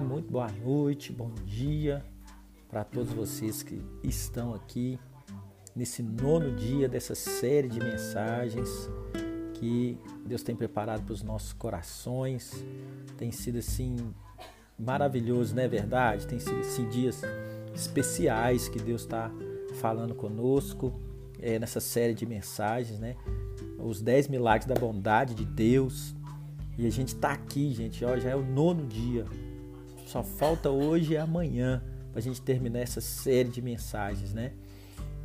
Muito boa noite, bom dia para todos vocês que estão aqui nesse nono dia dessa série de mensagens que Deus tem preparado para os nossos corações. Tem sido assim maravilhoso, não é verdade? Tem sido assim, dias especiais que Deus está falando conosco é, nessa série de mensagens, né? Os 10 milagres da bondade de Deus. E a gente está aqui, gente, ó, já é o nono dia. Só falta hoje e amanhã para a gente terminar essa série de mensagens, né?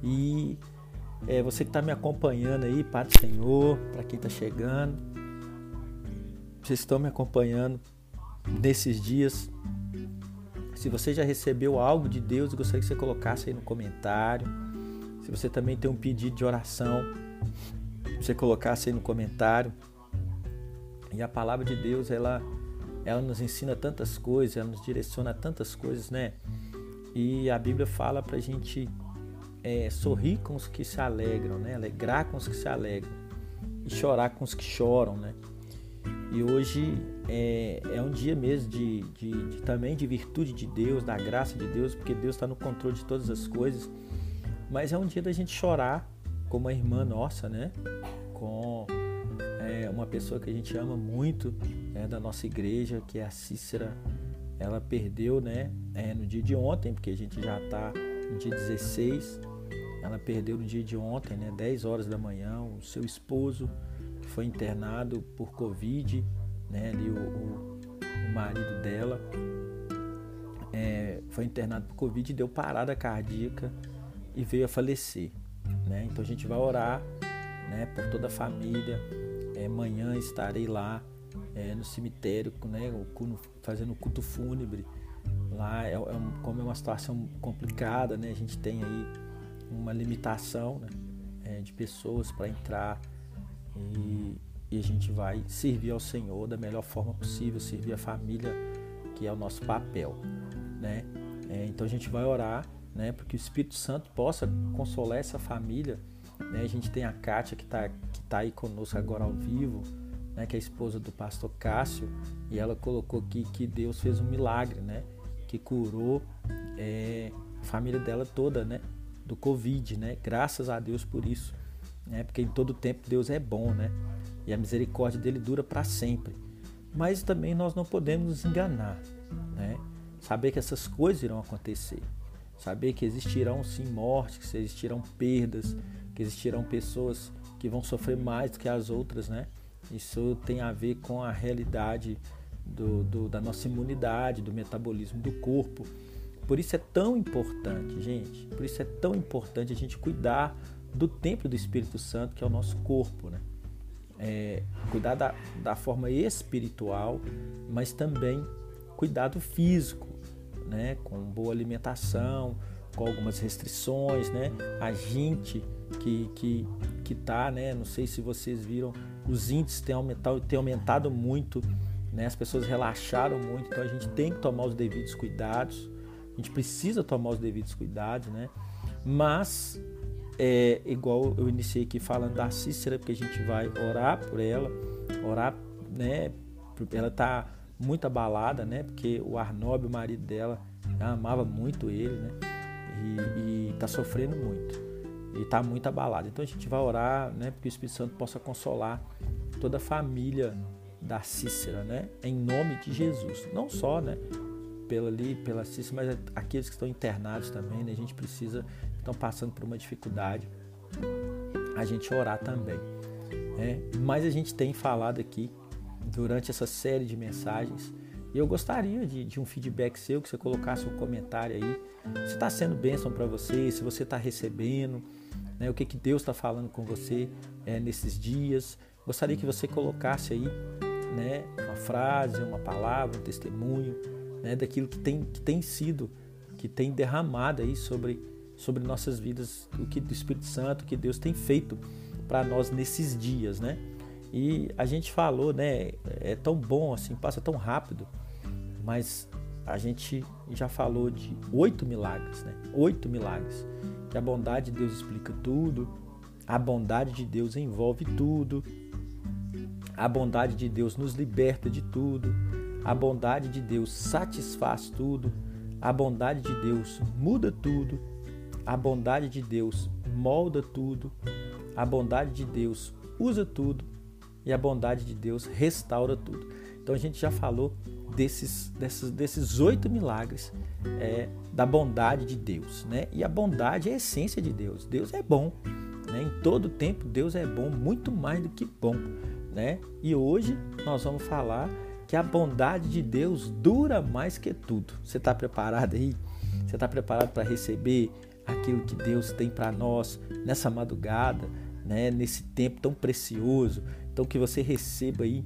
E é, você que está me acompanhando aí, Pai do Senhor, para quem está chegando, vocês estão me acompanhando nesses dias. Se você já recebeu algo de Deus, eu gostaria que você colocasse aí no comentário. Se você também tem um pedido de oração, você colocasse aí no comentário. E a palavra de Deus, ela, ela nos ensina tantas coisas, ela nos direciona a tantas coisas, né? E a Bíblia fala para a gente é, sorrir com os que se alegram, né? Alegrar com os que se alegram e chorar com os que choram, né? E hoje é, é um dia mesmo de, de, de, também de virtude de Deus, da graça de Deus, porque Deus está no controle de todas as coisas. Mas é um dia da gente chorar com uma irmã nossa, né? Com é, uma pessoa que a gente ama muito é, da nossa igreja, que é a Cícera. Ela perdeu, né? É, no dia de ontem, porque a gente já está no dia 16 ela perdeu no dia de ontem, né, 10 horas da manhã, o seu esposo que foi internado por Covid, né, ali o, o, o marido dela é, foi internado por Covid deu parada cardíaca e veio a falecer. Né? Então a gente vai orar né, por toda a família. É, amanhã estarei lá é, no cemitério, né, fazendo culto fúnebre. Lá é, é como é uma situação complicada, né? A gente tem aí uma limitação né, é, de pessoas para entrar e, e, a gente vai servir ao Senhor da melhor forma possível, servir a família, que é o nosso papel. Né? É, então a gente vai orar né, para que o Espírito Santo possa consolar essa família. Né? A gente tem a Kátia que está que tá aí conosco agora ao vivo, né, que é a esposa do pastor Cássio, e ela colocou aqui que Deus fez um milagre, né, que curou é, a família dela toda, né, do Covid, né? Graças a Deus por isso, né? Porque em todo tempo Deus é bom, né? E a misericórdia dele dura para sempre. Mas também nós não podemos nos enganar, né? Saber que essas coisas irão acontecer. Saber que existirão sim mortes, que existirão perdas, que existirão pessoas que vão sofrer mais do que as outras, né? Isso tem a ver com a realidade do, do, da nossa imunidade, do metabolismo do corpo. Por isso é tão importante, gente, por isso é tão importante a gente cuidar do templo do Espírito Santo, que é o nosso corpo, né? É, cuidar da, da forma espiritual, mas também cuidar do físico, né? Com boa alimentação, com algumas restrições, né? A gente que que que tá, né? Não sei se vocês viram, os índices têm aumentado, têm aumentado muito, né? As pessoas relaxaram muito, então a gente tem que tomar os devidos cuidados. A gente precisa tomar os devidos cuidados, né? Mas, é, igual eu iniciei aqui falando da Cícera, porque a gente vai orar por ela, orar, né? Ela tá muito abalada, né? Porque o Arnob, o marido dela, amava muito ele, né? E, e tá sofrendo muito. E tá muito abalado. Então a gente vai orar, né? Porque o Espírito Santo possa consolar toda a família da Cícera, né? Em nome de Jesus. Não só, né? pela ali, pela CIS, mas aqueles que estão internados também, né? A gente precisa, estão passando por uma dificuldade, a gente orar também. Né? Mas a gente tem falado aqui durante essa série de mensagens e eu gostaria de, de um feedback seu, que você colocasse um comentário aí. Se está sendo bênção para você, se você está recebendo, né? o que, que Deus está falando com você é, nesses dias. Gostaria que você colocasse aí né, uma frase, uma palavra, um testemunho né, daquilo que tem, que tem sido, que tem derramado aí sobre, sobre nossas vidas, o que do Espírito Santo, o que Deus tem feito para nós nesses dias, né? E a gente falou, né? É tão bom assim, passa tão rápido, mas a gente já falou de oito milagres, né? Oito milagres. Que a bondade de Deus explica tudo, a bondade de Deus envolve tudo, a bondade de Deus nos liberta de tudo, A bondade de Deus satisfaz tudo. A bondade de Deus muda tudo. A bondade de Deus molda tudo. A bondade de Deus usa tudo. E a bondade de Deus restaura tudo. Então a gente já falou desses, desses, desses oito milagres é, da bondade de Deus. Né? E a bondade é a essência de Deus. Deus é bom. Né? Em todo tempo, Deus é bom, muito mais do que bom. Né? E hoje nós vamos falar que a bondade de Deus dura mais que tudo. Você está preparado aí? Você está preparado para receber aquilo que Deus tem para nós nessa madrugada, né? nesse tempo tão precioso? Então, que você receba aí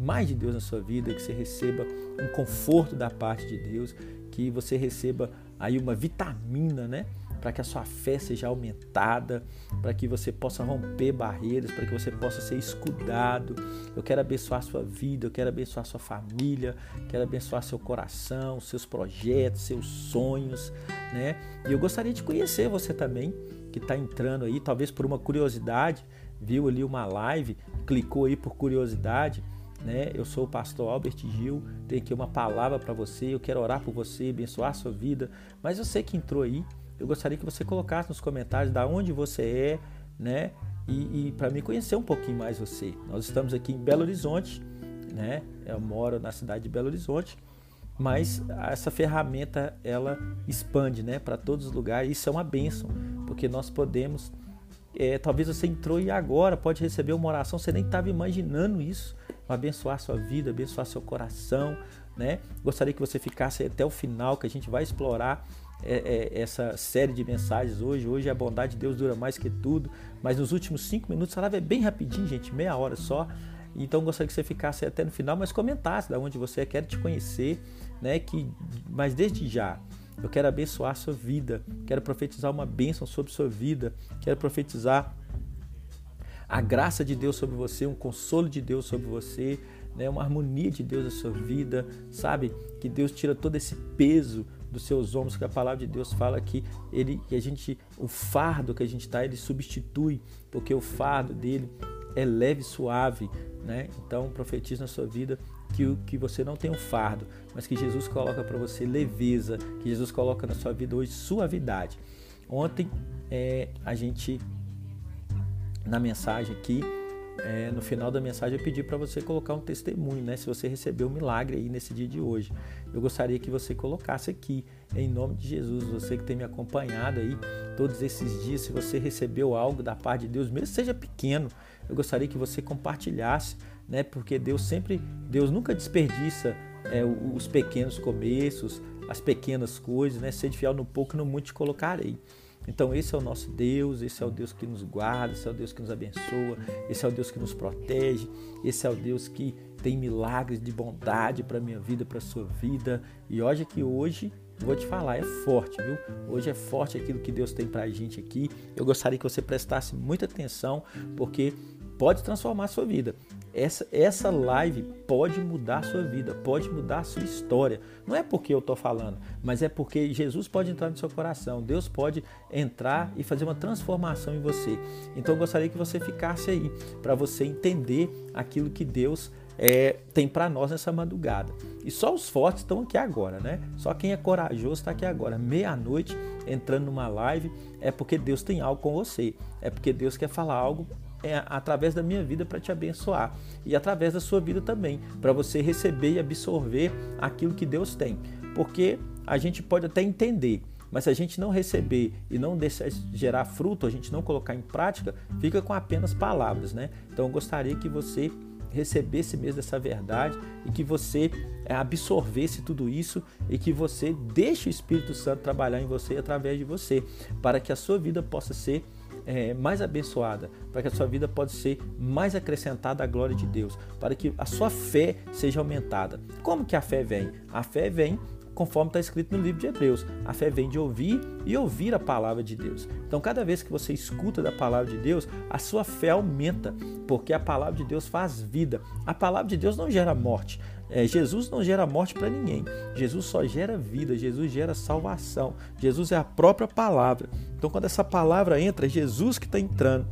mais de Deus na sua vida, que você receba um conforto da parte de Deus, que você receba aí uma vitamina, né? para que a sua fé seja aumentada, para que você possa romper barreiras, para que você possa ser escudado. Eu quero abençoar a sua vida, eu quero abençoar a sua família, quero abençoar seu coração, seus projetos, seus sonhos, né? E eu gostaria de conhecer você também, que está entrando aí, talvez por uma curiosidade, viu ali uma live, clicou aí por curiosidade. Né? Eu sou o pastor Albert Gil, tenho aqui uma palavra para você, eu quero orar por você, abençoar a sua vida, mas sei que entrou aí eu gostaria que você colocasse nos comentários da onde você é, né? E, e para me conhecer um pouquinho mais você. Nós estamos aqui em Belo Horizonte, né? Eu moro na cidade de Belo Horizonte, mas essa ferramenta ela expande, né? Para todos os lugares. Isso é uma bênção, porque nós podemos é, talvez você entrou e agora pode receber uma oração, você nem estava imaginando isso, abençoar sua vida, abençoar seu coração, né? Gostaria que você ficasse até o final, que a gente vai explorar é, é, essa série de mensagens hoje. Hoje a bondade de Deus dura mais que tudo, mas nos últimos cinco minutos a live é bem rapidinho, gente, meia hora só. Então gostaria que você ficasse até no final, mas comentasse de onde você é, quero te conhecer, né? Que, mas desde já eu quero abençoar a sua vida, quero profetizar uma bênção sobre sua vida, quero profetizar a graça de Deus sobre você, um consolo de Deus sobre você, né, uma harmonia de Deus na sua vida, sabe? Que Deus tira todo esse peso dos seus ombros, que a palavra de Deus fala que ele, que a gente, o fardo que a gente está, ele substitui, porque o fardo dele é leve e suave, né? Então profetiza na sua vida que, que você não tem um fardo, mas que Jesus coloca para você leveza, que Jesus coloca na sua vida hoje suavidade. Ontem é, a gente na mensagem aqui é, no final da mensagem eu pedi para você colocar um testemunho, né? Se você recebeu um milagre aí nesse dia de hoje. Eu gostaria que você colocasse aqui, em nome de Jesus, você que tem me acompanhado aí todos esses dias, se você recebeu algo da parte de Deus, mesmo seja pequeno, eu gostaria que você compartilhasse, né? Porque Deus sempre, Deus nunca desperdiça é, os pequenos começos, as pequenas coisas, né? Ser fiel no pouco, no muito te colocarei. Então, esse é o nosso Deus, esse é o Deus que nos guarda, esse é o Deus que nos abençoa, esse é o Deus que nos protege, esse é o Deus que tem milagres de bondade para a minha vida, para a sua vida. E olha que hoje, vou te falar, é forte, viu? Hoje é forte aquilo que Deus tem para a gente aqui. Eu gostaria que você prestasse muita atenção, porque pode transformar a sua vida. Essa, essa live pode mudar a sua vida, pode mudar a sua história. Não é porque eu estou falando, mas é porque Jesus pode entrar no seu coração. Deus pode entrar e fazer uma transformação em você. Então eu gostaria que você ficasse aí para você entender aquilo que Deus é, tem para nós nessa madrugada. E só os fortes estão aqui agora, né? Só quem é corajoso está aqui agora. Meia-noite, entrando numa live, é porque Deus tem algo com você. É porque Deus quer falar algo é, através da minha vida para te abençoar e através da sua vida também, para você receber e absorver aquilo que Deus tem. Porque a gente pode até entender, mas se a gente não receber e não deixar gerar fruto, a gente não colocar em prática, fica com apenas palavras, né? Então eu gostaria que você recebesse mesmo essa verdade e que você é, absorvesse tudo isso e que você deixe o Espírito Santo trabalhar em você através de você, para que a sua vida possa ser é, mais abençoada, para que a sua vida possa ser mais acrescentada à glória de Deus, para que a sua fé seja aumentada. Como que a fé vem? A fé vem conforme está escrito no livro de Hebreus. A fé vem de ouvir e ouvir a palavra de Deus. Então, cada vez que você escuta da palavra de Deus, a sua fé aumenta, porque a palavra de Deus faz vida. A palavra de Deus não gera morte. É, Jesus não gera morte para ninguém. Jesus só gera vida, Jesus gera salvação. Jesus é a própria palavra. Então, quando essa palavra entra, é Jesus que está entrando.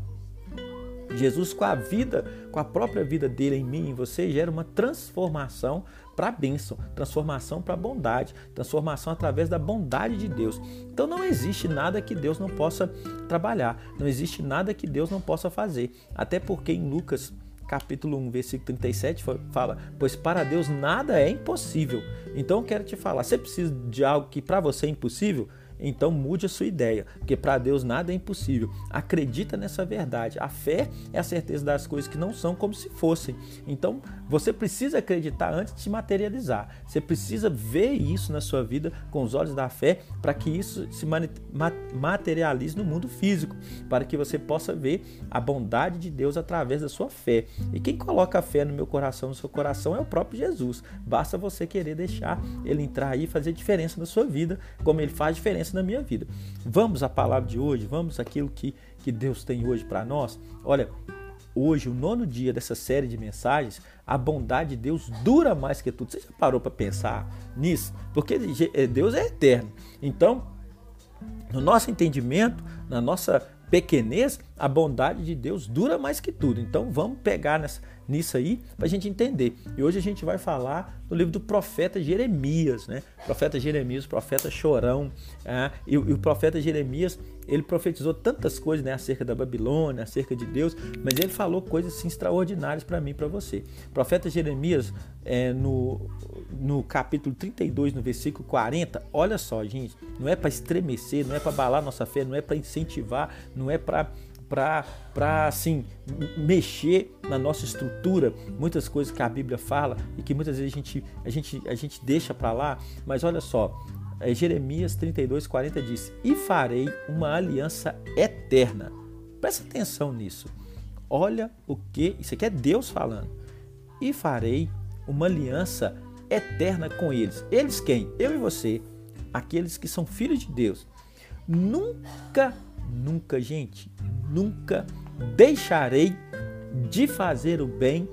Jesus com a vida, com a própria vida dele em mim em você, gera uma transformação para a bênção, transformação para a bondade, transformação através da bondade de Deus. Então não existe nada que Deus não possa trabalhar, não existe nada que Deus não possa fazer. Até porque em Lucas capítulo 1, versículo 37 fala: Pois para Deus nada é impossível. Então eu quero te falar, você precisa de algo que para você é impossível? Então mude a sua ideia, porque para Deus nada é impossível. Acredita nessa verdade. A fé é a certeza das coisas que não são como se fossem. Então você precisa acreditar antes de se materializar. Você precisa ver isso na sua vida com os olhos da fé para que isso se materialize no mundo físico, para que você possa ver a bondade de Deus através da sua fé. E quem coloca a fé no meu coração, no seu coração, é o próprio Jesus. Basta você querer deixar ele entrar aí e fazer diferença na sua vida, como ele faz diferença na minha vida. Vamos à palavra de hoje, vamos àquilo que, que Deus tem hoje para nós. Olha, hoje, o nono dia dessa série de mensagens, a bondade de Deus dura mais que tudo. Você já parou para pensar nisso? Porque eh, Deus é eterno. Então, no nosso entendimento, na nossa pequenez, a bondade de Deus dura mais que tudo. Então vamos pegar nessa, nisso aí para a gente entender. E hoje a gente vai falar do livro do profeta Jeremias, né? Profeta Jeremias, profeta chorão. É, e, e, o profeta Jeremias, ele profetizou tantas coisas né, acerca da Babilônia, acerca de Deus, mas ele falou coisas assim, extraordinárias para mim para você. Profeta Jeremias, é, no, no capítulo 32, no versículo 40, olha só, gente, não é para estremecer, não é para abalar nossa fé, não é para incentivar, não é para para assim mexer na nossa estrutura, muitas coisas que a Bíblia fala e que muitas vezes a gente a gente a gente deixa para lá, mas olha só, é Jeremias 32, 40 diz: E farei uma aliança eterna. Presta atenção nisso. Olha o que. Isso aqui é Deus falando. E farei uma aliança eterna com eles. Eles quem? Eu e você. Aqueles que são filhos de Deus. Nunca, nunca, gente, nunca deixarei de fazer o bem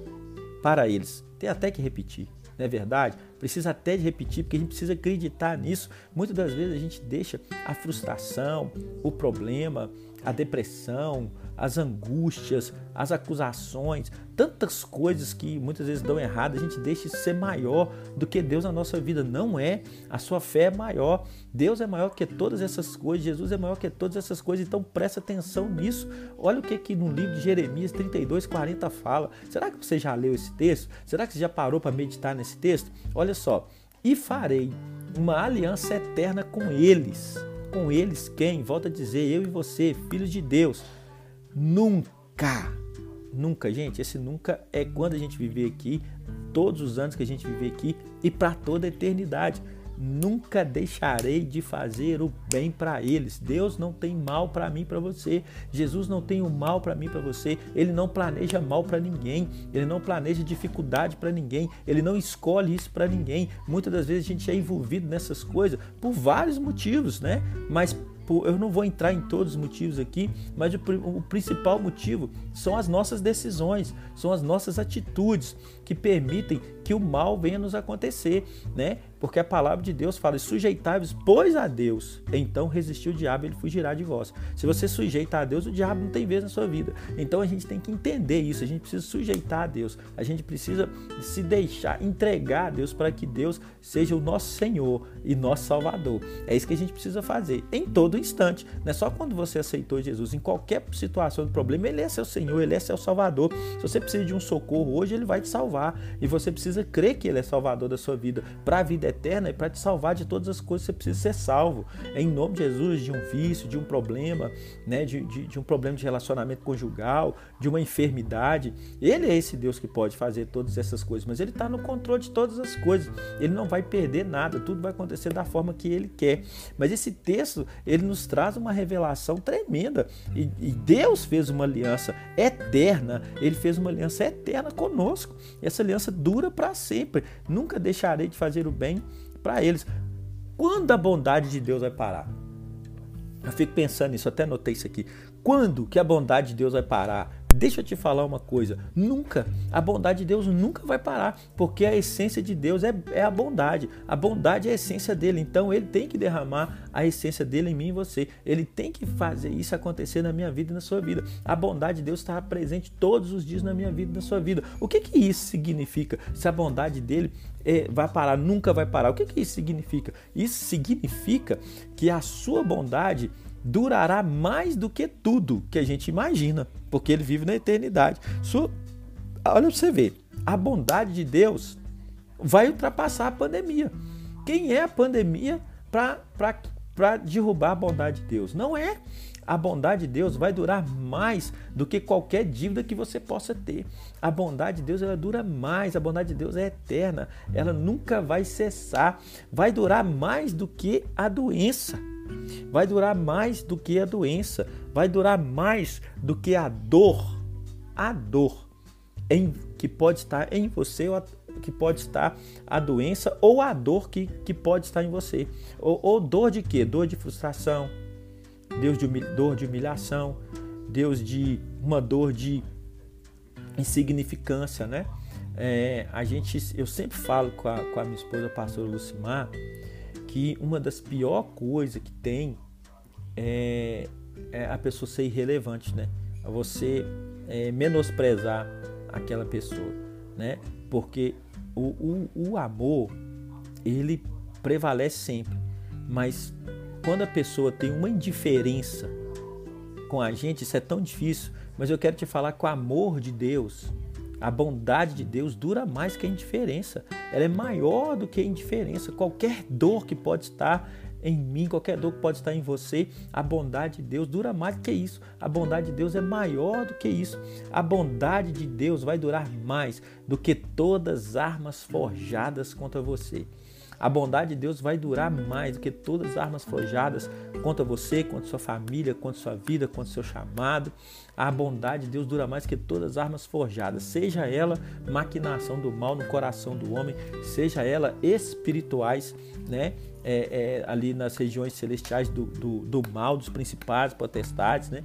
para eles. Tem até que repetir, não é verdade? Precisa até de repetir, porque a gente precisa acreditar nisso. Muitas das vezes a gente deixa a frustração, o problema, a depressão, as angústias, as acusações, tantas coisas que muitas vezes dão errado, a gente deixa isso ser maior do que Deus na nossa vida. Não é. A sua fé é maior. Deus é maior que todas essas coisas. Jesus é maior que todas essas coisas. Então presta atenção nisso. Olha o que aqui no livro de Jeremias 32, 40 fala. Será que você já leu esse texto? Será que você já parou para meditar nesse texto? Olha só. E farei uma aliança eterna com eles. Com eles quem? Volta a dizer, eu e você, filhos de Deus Nunca, nunca, gente, esse nunca é quando a gente viver aqui, todos os anos que a gente viver aqui e para toda a eternidade. Nunca deixarei de fazer o bem para eles. Deus não tem mal para mim, para você. Jesus não tem o mal para mim, para você. Ele não planeja mal para ninguém. Ele não planeja dificuldade para ninguém. Ele não escolhe isso para ninguém. Muitas das vezes a gente é envolvido nessas coisas por vários motivos, né? Mas eu não vou entrar em todos os motivos aqui, mas o, o, principal motivo são as nossas decisões, são as nossas atitudes que permitem que o mal venha nos acontecer, né? Porque a palavra de Deus fala: sujeitai-vos, pois a Deus, então resistiu o diabo, ele fugirá de vós. Se você sujeita a Deus, o diabo não tem vez na sua vida. Então a gente tem que entender isso, a gente precisa sujeitar a Deus, a gente precisa se deixar, entregar a Deus para que Deus seja o nosso Senhor e nosso Salvador. É isso que a gente precisa fazer em todo instante. Não é só quando você aceitou Jesus, em qualquer situação do problema, Ele é seu Senhor, Ele é seu Salvador. Se você precisa de um socorro hoje, Ele vai te salvar e você precisa crer que Ele é Salvador da sua vida para a vida eterna e para te salvar de todas as coisas, você precisa ser salvo. É em nome de Jesus, de um vício, de um problema, né, de, de, de um problema de relacionamento conjugal, de uma enfermidade. Ele é esse Deus que pode fazer todas essas coisas, mas Ele está no controle de todas as coisas. Ele não vai perder nada, tudo vai acontecer da forma que Ele quer. Mas esse texto, ele nos traz uma revelação tremenda. E, e Deus fez uma aliança eterna, Ele fez uma aliança eterna conosco. Essa aliança dura para sempre. Nunca deixarei de fazer o bem para eles. Quando a bondade de Deus vai parar? Eu fico pensando nisso, até notei isso aqui. Quando que a bondade de Deus vai parar Deixa eu te falar uma coisa: nunca, a bondade de Deus nunca vai parar, porque a essência de Deus é, é a bondade. A bondade é a essência dele, então ele tem que derramar a essência dele em mim e você. Ele tem que fazer isso acontecer na minha vida e na sua vida. A bondade de Deus está presente todos os dias na minha vida e na sua vida. O que, que isso significa? Se a bondade dele é, vai parar, nunca vai parar. O que, que isso significa? Isso significa que a sua bondade durará mais do que tudo que a gente imagina, porque ele vive na eternidade. Olha para você ver, a bondade de Deus vai ultrapassar a pandemia. Quem é a pandemia para derrubar a bondade de Deus? Não é. A bondade de Deus vai durar mais do que qualquer dívida que você possa ter. A bondade de Deus ela dura mais, a bondade de Deus é eterna, ela nunca vai cessar. Vai durar mais do que a doença. Vai durar mais do que a doença, vai durar mais do que a dor. A dor em, que pode estar em você ou que pode estar a doença ou a dor que, que pode estar em você. Ou, ou dor de quê? Dor de frustração, Deus de, dor de humilhação, Deus de uma dor de insignificância, né? É, a gente, eu sempre falo com a, com a minha esposa, a pastora Lucimar, que uma das piores coisas que tem é, é, a pessoa ser irrelevante, né? Você é, menosprezar aquela pessoa, né? Porque o, o, o amor, ele prevalece sempre, mas quando a pessoa tem uma indiferença com a gente, isso é tão difícil, mas eu quero te falar que o amor de Deus, a bondade de Deus dura mais que a indiferença. Ela é maior do que a indiferença. Qualquer dor que pode estar em mim, qualquer dor que pode estar em você, a bondade de Deus dura mais que isso. A bondade de Deus é maior do que isso. A bondade de Deus vai durar mais do que todas as armas forjadas contra você. A bondade de Deus vai durar mais do que todas as armas forjadas contra você, contra sua família, contra sua vida, contra seu chamado. A bondade de Deus dura mais que todas as armas forjadas, seja ela maquinação do mal no coração do homem, seja ela espirituais, né? É, é, ali nas regiões celestiais do, do, do mal, dos principais potestades, né?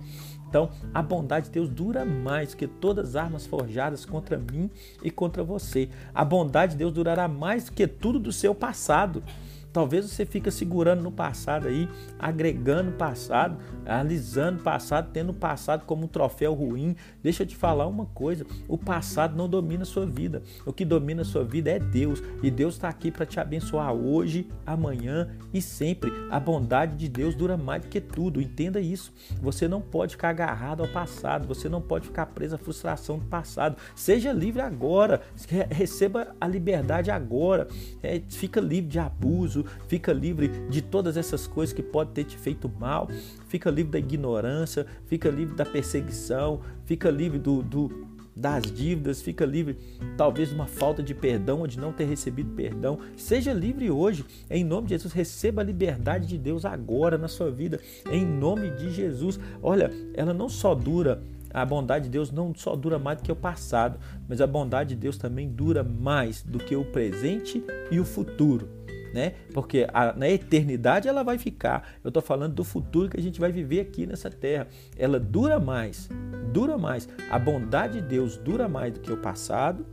Então, a bondade de Deus dura mais que todas as armas forjadas contra mim e contra você. A bondade de Deus durará mais que tudo do seu passado. Talvez você fique segurando no passado aí, agregando passado, alisando o passado, tendo o passado como um troféu ruim. Deixa eu te falar uma coisa: o passado não domina a sua vida. O que domina a sua vida é Deus. E Deus está aqui para te abençoar hoje, amanhã e sempre. A bondade de Deus dura mais do que tudo. Entenda isso. Você não pode ficar agarrado ao passado. Você não pode ficar preso à frustração do passado. Seja livre agora. Receba a liberdade agora. É, fica livre de abuso fica livre de todas essas coisas que podem ter te feito mal, fica livre da ignorância, fica livre da perseguição, fica livre do, do das dívidas, fica livre talvez de uma falta de perdão ou de não ter recebido perdão. Seja livre hoje, em nome de Jesus, receba a liberdade de Deus agora na sua vida, em nome de Jesus. Olha, ela não só dura a bondade de Deus não só dura mais do que o passado, mas a bondade de Deus também dura mais do que o presente e o futuro né? Porque a, na eternidade ela vai ficar. Eu estou falando do futuro que a gente vai viver aqui nessa terra. Ela dura mais, dura mais. A bondade de Deus dura mais do que o passado,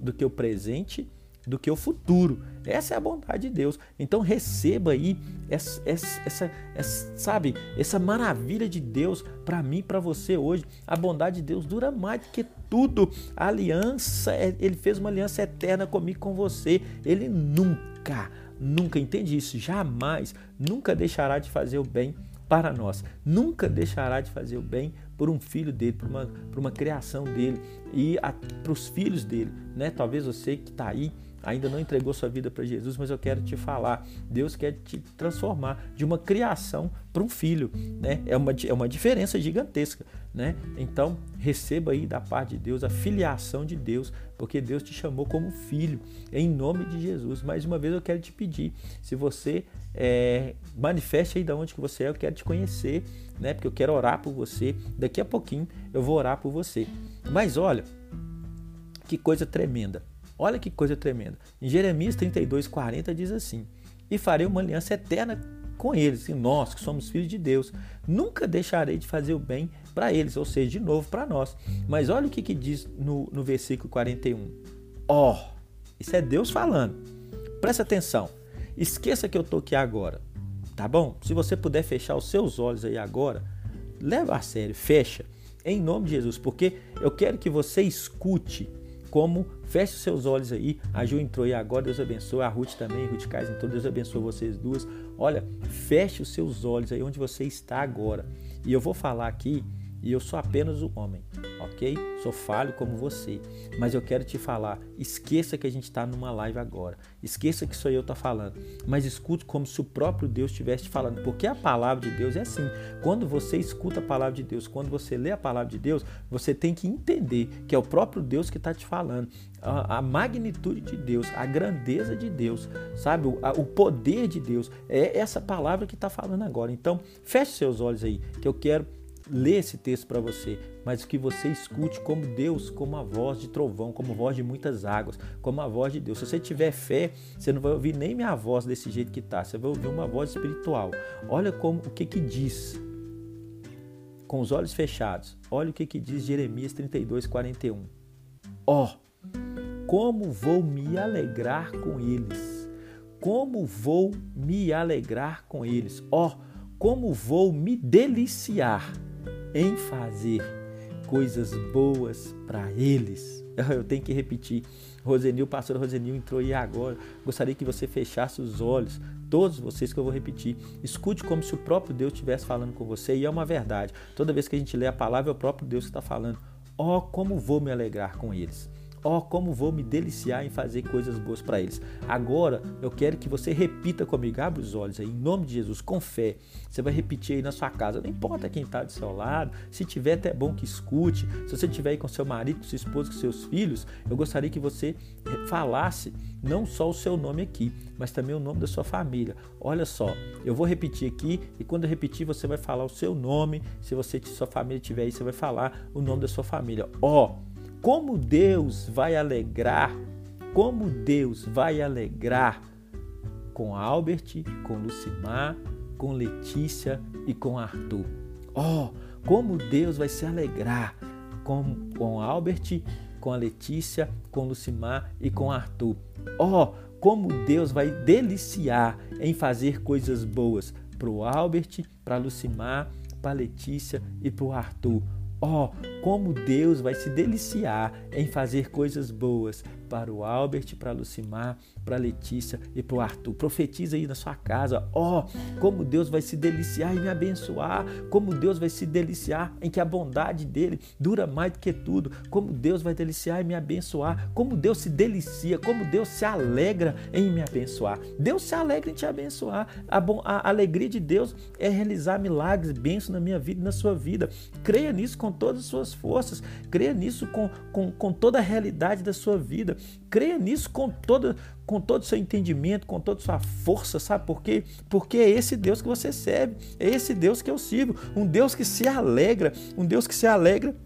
do que o presente, do que o futuro. Essa é a bondade de Deus. Então receba aí essa, essa, essa, essa sabe, essa maravilha de Deus para mim, para você hoje. A bondade de Deus dura mais do que tudo. A aliança, é, ele fez uma aliança eterna comigo, com você. Ele nunca nunca entende isso, jamais, nunca deixará de fazer o bem para nós, nunca deixará de fazer o bem por um filho dele, por uma, por uma criação dele e para os filhos dele, né? Talvez você que está aí ainda não entregou sua vida para Jesus, mas eu quero te falar, Deus quer te transformar de uma criação para um filho, né? É uma, é uma diferença gigantesca, né? Então, receba aí da parte de Deus a filiação de Deus, porque Deus te chamou como filho, em nome de Jesus. Mais uma vez eu quero te pedir, se você é, manifeste aí de onde que você é, eu quero te conhecer, né? Porque eu quero orar por você. Daqui a pouquinho eu vou orar por você. Mas olha, que coisa tremenda. Olha que coisa tremenda. Em Jeremias 32, 40 diz assim: E farei uma aliança eterna com eles, e nós que somos filhos de Deus. Nunca deixarei de fazer o bem para eles, ou seja, de novo para nós. Mas olha o que, que diz no, no versículo 41. Ó, oh, isso é Deus falando. Presta atenção. Esqueça que eu estou aqui agora, tá bom? Se você puder fechar os seus olhos aí agora, leva a sério, fecha, em nome de Jesus, porque eu quero que você escute como feche os seus olhos aí. A Ju entrou aí agora, Deus abençoe. A Ruth também, Ruth Kais entrou, Deus abençoe vocês duas. Olha, feche os seus olhos aí onde você está agora. E eu vou falar aqui e eu sou apenas um homem, ok? Sou falho como você, mas eu quero te falar. Esqueça que a gente está numa live agora. Esqueça que sou eu tá falando, mas escute como se o próprio Deus estivesse falando, porque a palavra de Deus é assim. Quando você escuta a palavra de Deus, quando você lê a palavra de Deus, você tem que entender que é o próprio Deus que está te falando. A, a, magnitude de Deus, a grandeza de Deus, sabe? O, a, o poder de Deus é essa palavra que está falando agora. Então, feche seus olhos aí, que eu quero ler esse texto para você, mas que você escute como Deus, como a voz de trovão, como voz de muitas águas, como a voz de Deus. Se você tiver fé, você não vai ouvir nem minha voz desse jeito que tá, você vai ouvir uma voz espiritual. Olha como o que que diz. Com os olhos fechados. Olha o que que diz Jeremias 32, 41. Ó, oh, como vou me alegrar com eles. Como vou me alegrar com eles. Ó, oh, como vou me deliciar em fazer coisas boas para eles. Eu tenho que repetir. Rosenil, pastor Rosenil entrou aí agora. Gostaria que você fechasse os olhos, todos vocês que eu vou repetir. Escute como se o próprio Deus estivesse falando com você, e é uma verdade. Toda vez que a gente lê a palavra, é o próprio Deus que está falando. Oh, como vou me alegrar com eles. Ó, oh, como vou me deliciar em fazer coisas boas para eles. Agora, eu quero que você repita comigo, abre os olhos aí, em nome de Jesus, com fé. Você vai repetir aí na sua casa, não importa quem está do seu lado, se tiver até bom que escute, se você estiver aí com seu marido, com sua esposa, com seus filhos, eu gostaria que você falasse não só o seu nome aqui, mas também o nome da sua família. Olha só, eu vou repetir aqui e quando eu repetir você vai falar o seu nome, se você sua família estiver aí, você vai falar o nome da sua família. Ó, oh, como Deus vai alegrar, como Deus vai alegrar com Albert, com Lucimar, com Letícia e com Arthur. Oh, como Deus vai se alegrar com, com Albert, com a Letícia, com Lucimar e com Arthur. Oh, como Deus vai deliciar em fazer coisas boas para o Albert, para Lucimar, para Letícia e para o Arthur. Oh, como Deus vai se deliciar em fazer coisas boas para o Albert, para a Lucimar, para a Letícia e para o Arthur. Profetiza aí na sua casa. Ó, oh, como Deus vai se deliciar em me abençoar. Como Deus vai se deliciar em que a bondade dele dura mais do que tudo. Como Deus vai deliciar em me abençoar. Como Deus se delicia. Como Deus se alegra em me abençoar. Deus se alegra em te abençoar. A, bom, a alegria de Deus é realizar milagres, bênçãos na minha vida e na sua vida. Creia nisso com todas as suas forças. Creia nisso com, com, com toda a realidade da sua vida. Creia nisso com toda com todo o seu entendimento, com toda a sua força, sabe por quê? Porque é esse Deus que você serve, é esse Deus que eu sirvo, um Deus que se alegra, um Deus que se alegra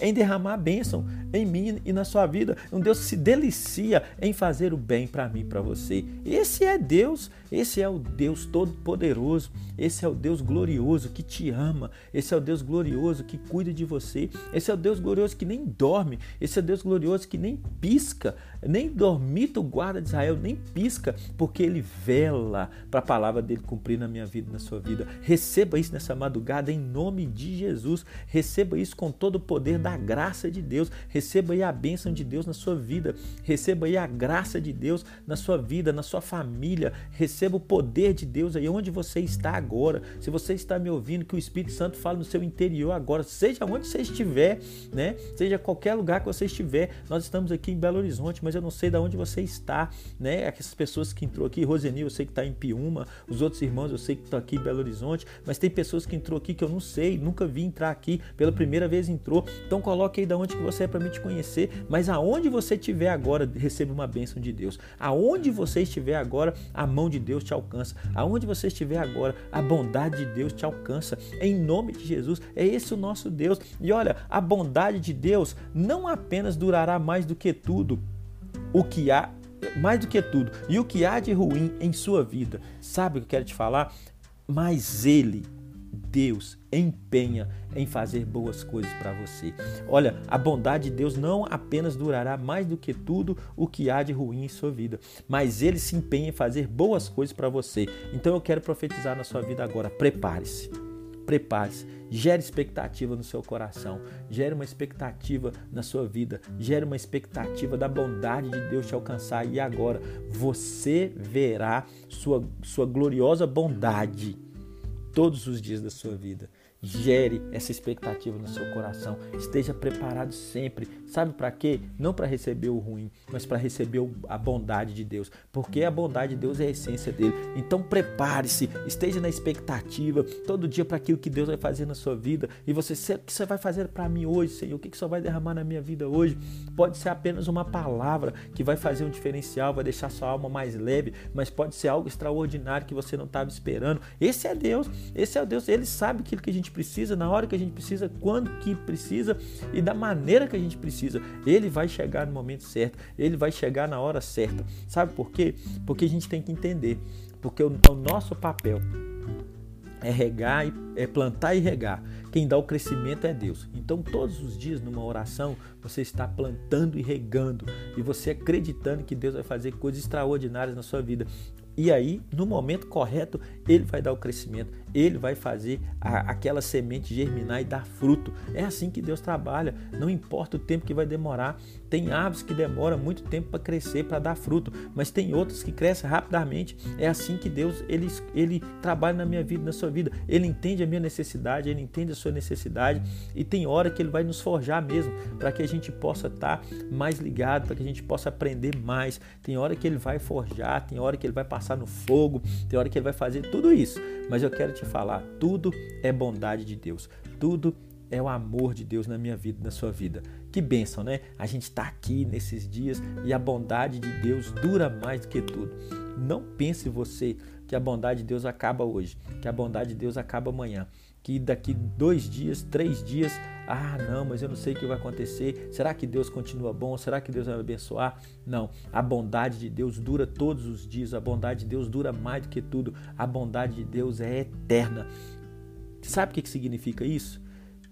em derramar bênção em mim e na sua vida. Um Deus que se delicia em fazer o bem para mim e para você. Esse é Deus, esse é o Deus todo-poderoso, esse é o Deus glorioso que te ama, esse é o Deus glorioso que cuida de você, esse é o Deus glorioso que nem dorme, esse é o Deus glorioso que nem pisca, nem dormita o guarda de Israel, nem pisca, porque ele vela para a palavra dele cumprir na minha vida, na sua vida. Receba isso nessa madrugada em nome de Jesus. Receba isso com todo o poder da graça de Deus. Receba aí a bênção de Deus na sua vida. Receba aí a graça de Deus na sua vida, na sua família. Receba o poder de Deus aí onde você está agora. Se você está me ouvindo, que o Espírito Santo fale no seu interior agora, seja onde você estiver, né? Seja qualquer lugar que você estiver. Nós estamos aqui em Belo Horizonte, mas eu não sei de onde você está, né? Essas pessoas que entrou aqui, Rosenil, eu sei que está em Piúma, os outros irmãos eu sei que estão aqui em Belo Horizonte, mas tem pessoas que entrou aqui que eu não sei, nunca vi entrar aqui, pela primeira vez entrou. Então coloque aí de onde que você é para me te conhecer, mas aonde você estiver agora, receba uma bênção de Deus. Aonde você estiver agora, a mão de Deus te alcança. Aonde você estiver agora, a bondade de Deus te alcança. Em nome de Jesus, é esse o nosso Deus. E olha, a bondade de Deus não apenas durará mais do que tudo, o que há mais do que tudo, e o que há de ruim em sua vida. Sabe o que eu quero te falar? Mas ele Deus empenha em fazer boas coisas para você. Olha, a bondade de Deus não apenas durará mais do que tudo o que há de ruim em sua vida, mas ele se empenha em fazer boas coisas para você. Então eu quero profetizar na sua vida agora. Prepare-se. Prepare-se, gere expectativa no seu coração, gere uma expectativa na sua vida, gere uma expectativa da bondade de Deus te alcançar e agora você verá sua, sua gloriosa bondade todos os dias da sua vida. Gere essa expectativa no seu coração. Esteja preparado sempre. Sabe para quê? Não para receber o ruim, mas para receber a bondade de Deus. Porque a bondade de Deus é a essência dele. Então prepare-se, esteja na expectativa todo dia para aquilo que Deus vai fazer na sua vida. E você, o que você vai fazer para mim hoje, Senhor? O que você vai derramar na minha vida hoje? Pode ser apenas uma palavra que vai fazer um diferencial, vai deixar sua alma mais leve, mas pode ser algo extraordinário que você não estava esperando. Esse é Deus, esse é o Deus. Ele sabe aquilo que a gente precisa, na hora que a gente precisa, quando que precisa e da maneira que a gente precisa. Ele vai chegar no momento certo, ele vai chegar na hora certa. Sabe por quê? Porque a gente tem que entender, porque o, o nosso papel é regar, é plantar e regar. Quem dá o crescimento é Deus. Então, todos os dias, numa oração, você está plantando e regando, e você acreditando que Deus vai fazer coisas extraordinárias na sua vida. E aí, no momento correto, ele vai dar o crescimento, ele vai fazer a, aquela semente germinar e dar fruto. É assim que Deus trabalha, não importa o tempo que vai demorar. Tem árvores que demoram muito tempo para crescer, para dar fruto, mas tem outras que crescem rapidamente. É assim que Deus ele, ele trabalha na minha vida, na sua vida. Ele entende a minha necessidade, ele entende a sua necessidade e tem hora que ele vai nos forjar mesmo, para que a gente possa estar tá mais ligado, para que a gente possa aprender mais. Tem hora que ele vai forjar, tem hora que ele vai passar no fogo, tem hora que ele vai fazer tudo isso. Mas eu quero te falar, tudo é bondade de Deus. Tudo é o amor de Deus na minha vida, na sua vida. Que bênção, né? A gente está aqui nesses dias e a bondade de Deus dura mais do que tudo. Não pense você que a bondade de Deus acaba hoje, que a bondade de Deus acaba amanhã, que daqui dois dias, três dias, ah, não, mas eu não sei o que vai acontecer. Será que Deus continua bom? Será que Deus vai me abençoar? Não, a bondade de Deus dura todos os dias, a bondade de Deus dura mais do que tudo, a bondade de Deus é eterna. Sabe o que significa isso?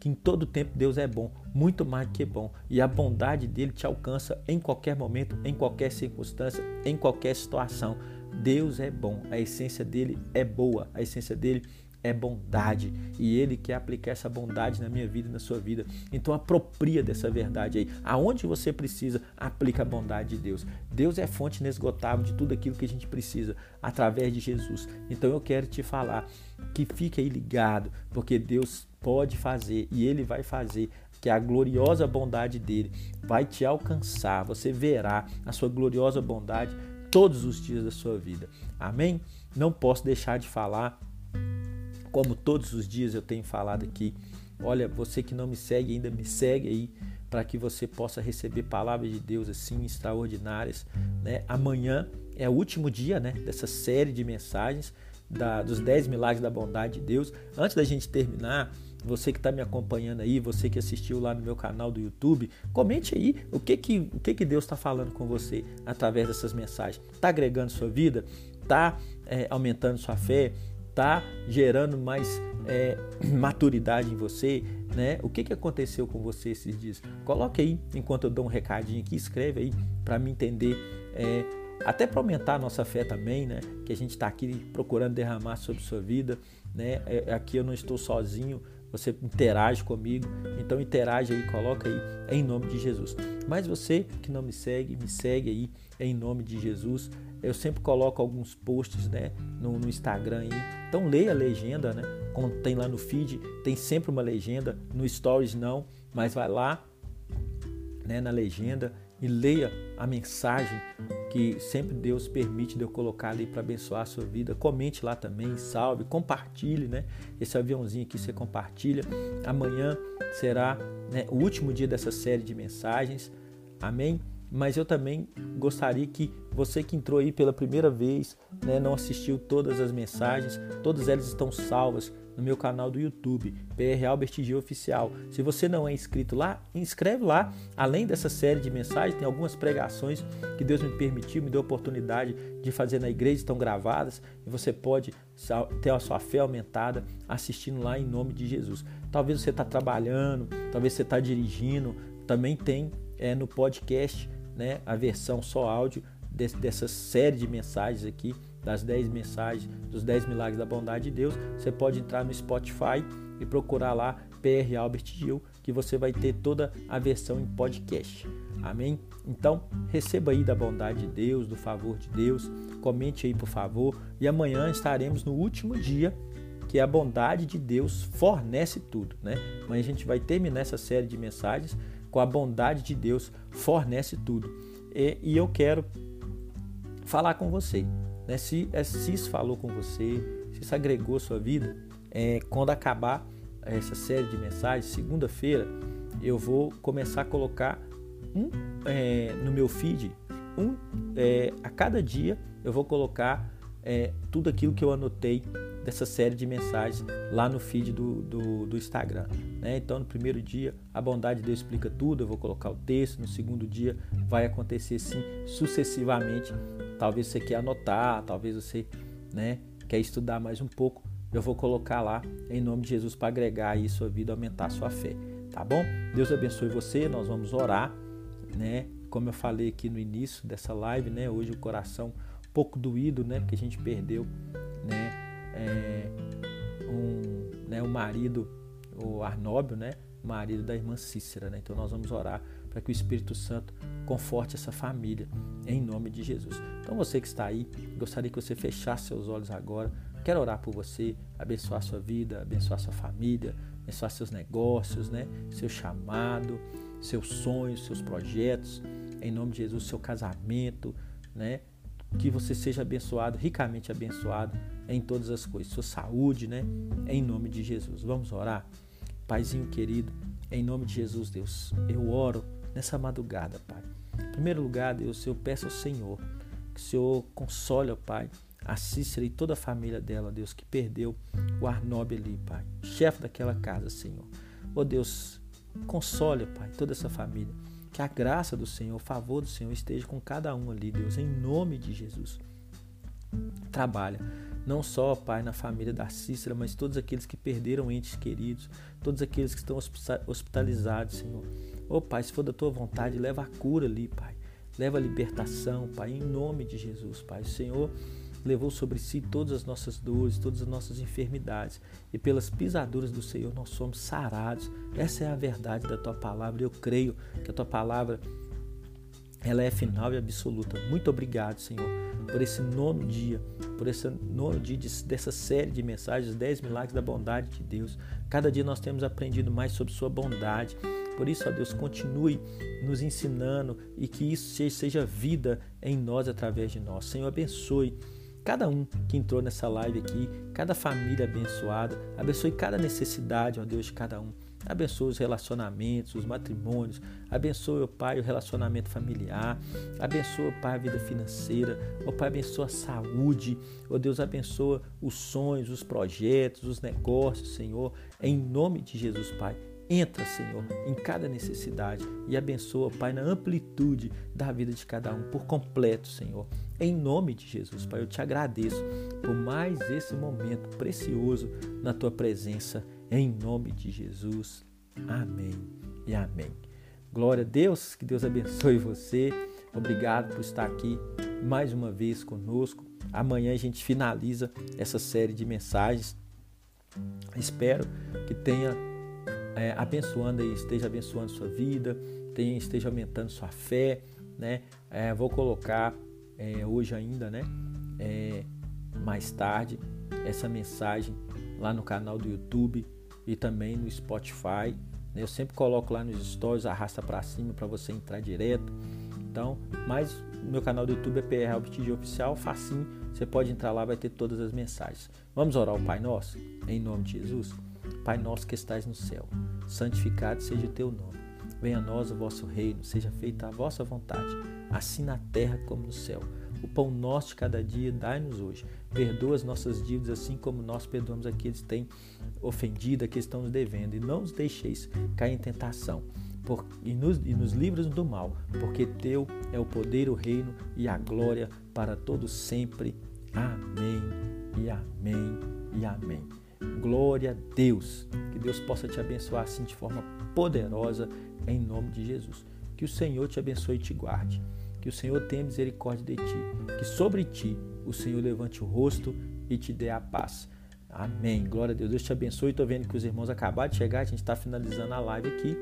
que em todo tempo Deus é bom, muito mais do que bom, e a bondade dele te alcança em qualquer momento, em qualquer circunstância, em qualquer situação. Deus é bom, a essência dele é boa, a essência dele é bondade e ele quer aplicar essa bondade na minha vida e na sua vida. Então apropria dessa verdade aí. Aonde você precisa, aplica a bondade de Deus. Deus é fonte inesgotável de tudo aquilo que a gente precisa através de Jesus. Então eu quero te falar que fique aí ligado, porque Deus pode fazer e ele vai fazer que a gloriosa bondade dele vai te alcançar. Você verá a sua gloriosa bondade todos os dias da sua vida. Amém? Não posso deixar de falar, como todos os dias eu tenho falado aqui. Olha, você que não me segue ainda, me segue aí para que você possa receber palavras de Deus assim extraordinárias. Né? Amanhã é o último dia né, dessa série de mensagens da, dos 10 milagres da bondade de Deus. Antes da gente terminar, você que está me acompanhando aí, você que assistiu lá no meu canal do YouTube, comente aí o que que, o que, que Deus está falando com você através dessas mensagens. Está agregando sua vida? Está é, aumentando sua fé? Está gerando mais é, maturidade em você? Né? O que, que aconteceu com você esses dias? Coloque aí, enquanto eu dou um recadinho aqui, escreve aí para me entender é, até para aumentar a nossa fé também, né? Que a gente está aqui procurando derramar sobre sua vida, né? É, aqui eu não estou sozinho, você interage comigo, então interage aí, coloca aí em nome de Jesus. Mas você que não me segue, me segue aí em nome de Jesus. Eu sempre coloco alguns posts né, no, no Instagram aí. Então leia a legenda, né? Tem lá no feed, tem sempre uma legenda. No Stories não, mas vai lá né, na legenda e leia a mensagem que sempre Deus permite de eu colocar ali para abençoar a sua vida. Comente lá também, salve, compartilhe, né? Esse aviãozinho aqui você compartilha. Amanhã será né, o último dia dessa série de mensagens. Amém? Mas eu também gostaria que você que entrou aí pela primeira vez, né, não assistiu todas as mensagens, todas elas estão salvas no meu canal do YouTube, PR Albert G Oficial. Se você não é inscrito lá, inscreve lá. Além dessa série de mensagens, tem algumas pregações que Deus me permitiu, me deu a oportunidade de fazer na igreja, estão gravadas e você pode ter a sua fé aumentada assistindo lá em nome de Jesus. Talvez você está trabalhando, talvez você está dirigindo, também tem é, no podcast né, a versão só áudio dessa série de mensagens aqui, das 10 mensagens, dos 10 milagres da bondade de Deus. Você pode entrar no Spotify e procurar lá PR Albert Gil, que você vai ter toda a versão em podcast. Amém? Então, receba aí da bondade de Deus, do favor de Deus. Comente aí, por favor. E amanhã estaremos no último dia que a bondade de Deus fornece tudo, né? Amanhã a gente vai terminar essa série de mensagens com a bondade de Deus fornece tudo. E, e eu quero falar com você. Né? Se, é, se isso falou com você, se isso agregou sua vida, é, quando acabar essa série de mensagens, segunda-feira, eu vou começar a colocar um é, no meu feed, um é, a cada dia eu vou colocar é, tudo aquilo que eu anotei dessa série de mensagens lá no feed do, do, do Instagram. Né? Então, no primeiro dia, a bondade de Deus explica tudo, eu vou colocar o texto. No segundo dia, vai acontecer assim sucessivamente. Talvez você quer anotar, talvez você né, quer estudar mais um pouco. Eu vou colocar lá em nome de Jesus para agregar aí sua vida, aumentar sua fé. Tá bom? Deus abençoe você. Nós vamos orar, né? Como eu falei aqui no início dessa live, né? Hoje o coração pouco doído, né? Porque a gente perdeu, né? é, um, né, o marido, o Arnóbio, né, marido da irmã Cícera. Né? Então nós vamos orar para que o Espírito Santo conforte essa família, em nome de Jesus. Então você que está aí, gostaria que você fechasse seus olhos agora. Quero orar por você, abençoar sua vida, abençoar sua família, abençoar seus negócios, né? seu chamado, seus sonhos, seus projetos, em nome de Jesus, seu casamento, né? Que você seja abençoado, ricamente abençoado em todas as coisas, sua saúde, né? Em nome de Jesus. Vamos orar? Paizinho querido, em nome de Jesus, Deus, eu oro nessa madrugada, Pai. Em primeiro lugar, Deus, eu peço ao Senhor que o Senhor console, ó Pai, a Cícera e toda a família dela, Deus, que perdeu o Arnob ali, Pai, chefe daquela casa, Senhor. Ó Deus, console, Pai, toda essa família. Que a graça do Senhor, o favor do Senhor esteja com cada um ali, Deus, em nome de Jesus. Trabalha não só, Pai, na família da Cícera, mas todos aqueles que perderam entes queridos, todos aqueles que estão hospitalizados, Senhor. Ô oh, Pai, se for da tua vontade, leva a cura ali, Pai. Leva a libertação, Pai, em nome de Jesus, Pai. O Senhor levou sobre si todas as nossas dores, todas as nossas enfermidades, e pelas pisaduras do Senhor nós somos sarados. Essa é a verdade da tua palavra. Eu creio que a tua palavra ela é final e absoluta. Muito obrigado, Senhor, por esse nono dia, por esse nono dia dessa série de mensagens, 10 milagres da bondade de Deus. Cada dia nós temos aprendido mais sobre Sua bondade. Por isso, ó Deus, continue nos ensinando e que isso seja vida em nós através de nós. Senhor, abençoe cada um que entrou nessa live aqui, cada família abençoada, abençoe cada necessidade, ó Deus, de cada um. Abençoa os relacionamentos, os matrimônios. Abençoa, ó Pai, o relacionamento familiar. Abençoa, ó Pai, a vida financeira. Ó Pai, abençoa a saúde. Ó Deus, abençoa os sonhos, os projetos, os negócios, Senhor. Em nome de Jesus, Pai. Entra, Senhor, em cada necessidade e abençoa, Pai, na amplitude da vida de cada um, por completo, Senhor. Em nome de Jesus, Pai, eu te agradeço por mais esse momento precioso na tua presença em nome de Jesus. Amém e amém. Glória a Deus, que Deus abençoe você. Obrigado por estar aqui mais uma vez conosco. Amanhã a gente finaliza essa série de mensagens. Espero que tenha é, abençoando e esteja abençoando sua vida, tenha, esteja aumentando sua fé, né? É, vou colocar é, hoje ainda, né? É, mais tarde essa mensagem lá no canal do YouTube e também no Spotify. Eu sempre coloco lá nos stories, arrasta para cima para você entrar direto. Então, mas meu canal do YouTube é PR BTG Oficial, facinho. Você pode entrar lá, vai ter todas as mensagens. Vamos orar o Pai Nosso? Em nome de Jesus. Pai nosso que estás no céu, santificado seja o teu nome. Venha a nós o vosso reino, seja feita a vossa vontade, assim na terra como no céu. O pão nosso de cada dia dai-nos hoje. Perdoa as nossas dívidas, assim como nós perdoamos aqueles que têm ofendido, aqueles que estão nos devendo. E não nos deixeis cair em tentação. Por, e, nos, e nos livros do mal, porque teu é o poder, o reino e a glória para todos sempre. Amém e amém e amém. Glória a Deus. Que Deus possa te abençoar assim de forma poderosa em nome de Jesus. Que o Senhor te abençoe e te guarde. Que o Senhor tenha misericórdia de ti. Que sobre ti o Senhor levante o rosto e te dê a paz. Amém. Glória a Deus. Deus te abençoe. Estou vendo que os irmãos acabaram de chegar. A gente está finalizando a live aqui.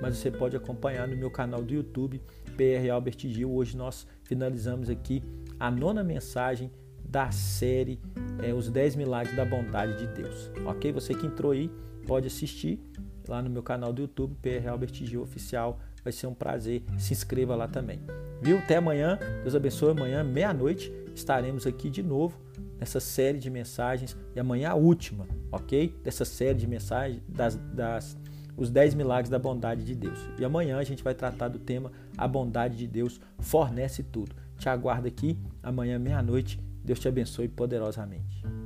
Mas você pode acompanhar no meu canal do YouTube, PR Albert Gil. Hoje nós finalizamos aqui a nona mensagem da série é, Os 10 Milagres da Bondade de Deus. Ok? Você que entrou aí pode assistir lá no meu canal do YouTube, PR Albert Gil Oficial. Vai ser um prazer. Se inscreva lá também. Viu? Até amanhã. Deus abençoe. Amanhã, meia-noite, estaremos aqui de novo nessa série de mensagens. E amanhã a última, ok? Dessa série de mensagens das, das os 10 milagres da bondade de Deus. E amanhã a gente vai tratar do tema A bondade de Deus fornece tudo. Te aguardo aqui amanhã, meia-noite. Deus te abençoe poderosamente.